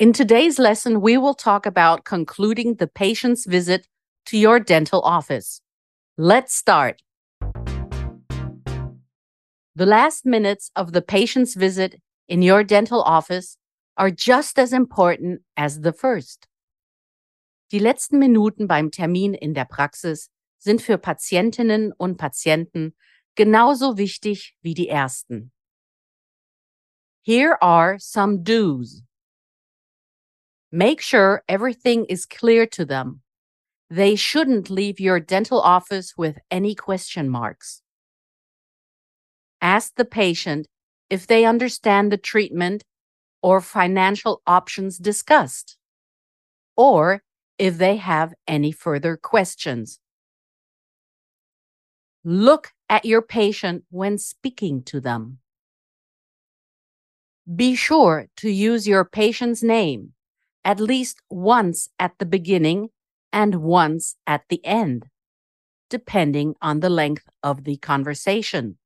In today's lesson, we will talk about concluding the patient's visit to your dental office. Let's start. The last minutes of the patient's visit in your dental office are just as important as the first. Die letzten Minuten beim Termin in der Praxis sind für Patientinnen und Patienten genauso wichtig wie die ersten. Here are some do's. Make sure everything is clear to them. They shouldn't leave your dental office with any question marks. Ask the patient if they understand the treatment or financial options discussed, or if they have any further questions. Look at your patient when speaking to them. Be sure to use your patient's name at least once at the beginning and once at the end, depending on the length of the conversation.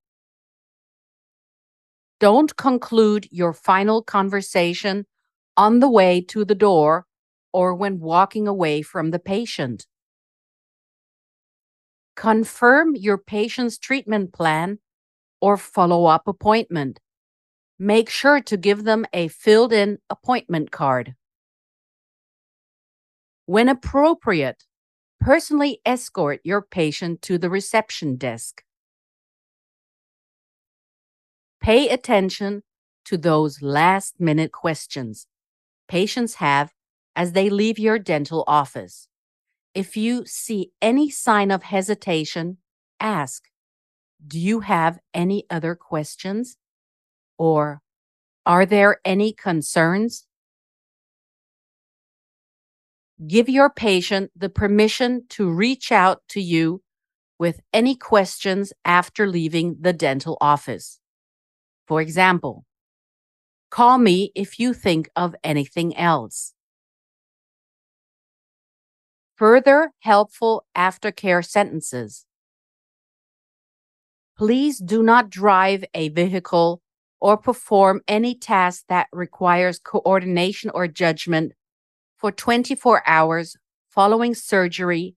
Don't conclude your final conversation on the way to the door or when walking away from the patient. Confirm your patient's treatment plan or follow up appointment. Make sure to give them a filled in appointment card. When appropriate, personally escort your patient to the reception desk. Pay attention to those last minute questions patients have as they leave your dental office. If you see any sign of hesitation, ask, Do you have any other questions? Or Are there any concerns? Give your patient the permission to reach out to you with any questions after leaving the dental office. For example, call me if you think of anything else. Further helpful aftercare sentences. Please do not drive a vehicle or perform any task that requires coordination or judgment for 24 hours following surgery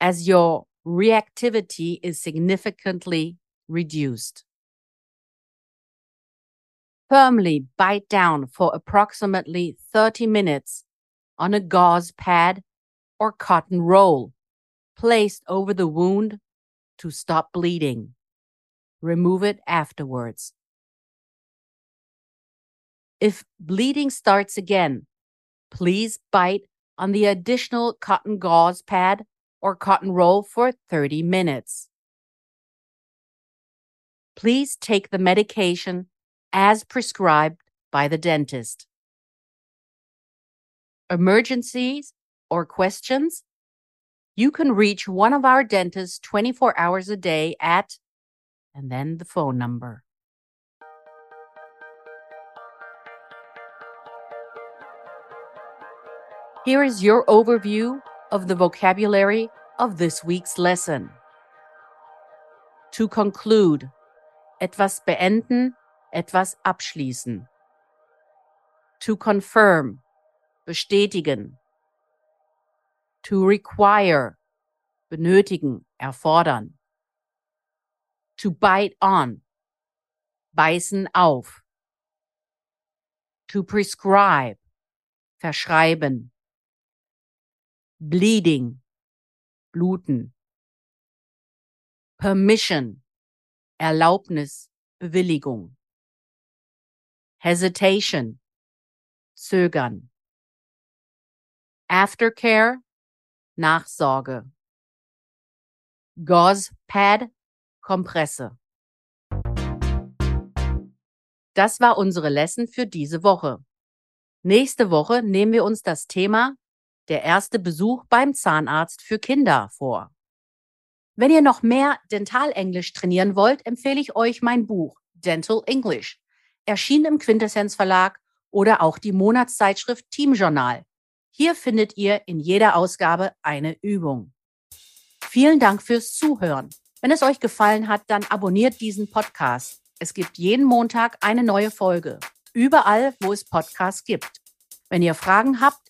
as your reactivity is significantly reduced. Firmly bite down for approximately 30 minutes on a gauze pad or cotton roll placed over the wound to stop bleeding. Remove it afterwards. If bleeding starts again, Please bite on the additional cotton gauze pad or cotton roll for 30 minutes. Please take the medication as prescribed by the dentist. Emergencies or questions? You can reach one of our dentists 24 hours a day at, and then the phone number. Here is your overview of the vocabulary of this week's lesson. To conclude, etwas beenden, etwas abschließen. To confirm, bestätigen. To require, benötigen, erfordern. To bite on, beißen auf. To prescribe, verschreiben. Bleeding, bluten. Permission, Erlaubnis, Bewilligung. Hesitation, zögern. Aftercare, Nachsorge. Gauze Pad, Kompresse. Das war unsere Lesson für diese Woche. Nächste Woche nehmen wir uns das Thema der erste Besuch beim Zahnarzt für Kinder vor. Wenn ihr noch mehr Dentalenglisch trainieren wollt, empfehle ich euch mein Buch Dental English, erschienen im Quintessenz Verlag oder auch die Monatszeitschrift Team Journal. Hier findet ihr in jeder Ausgabe eine Übung. Vielen Dank fürs Zuhören. Wenn es euch gefallen hat, dann abonniert diesen Podcast. Es gibt jeden Montag eine neue Folge. Überall, wo es Podcasts gibt. Wenn ihr Fragen habt,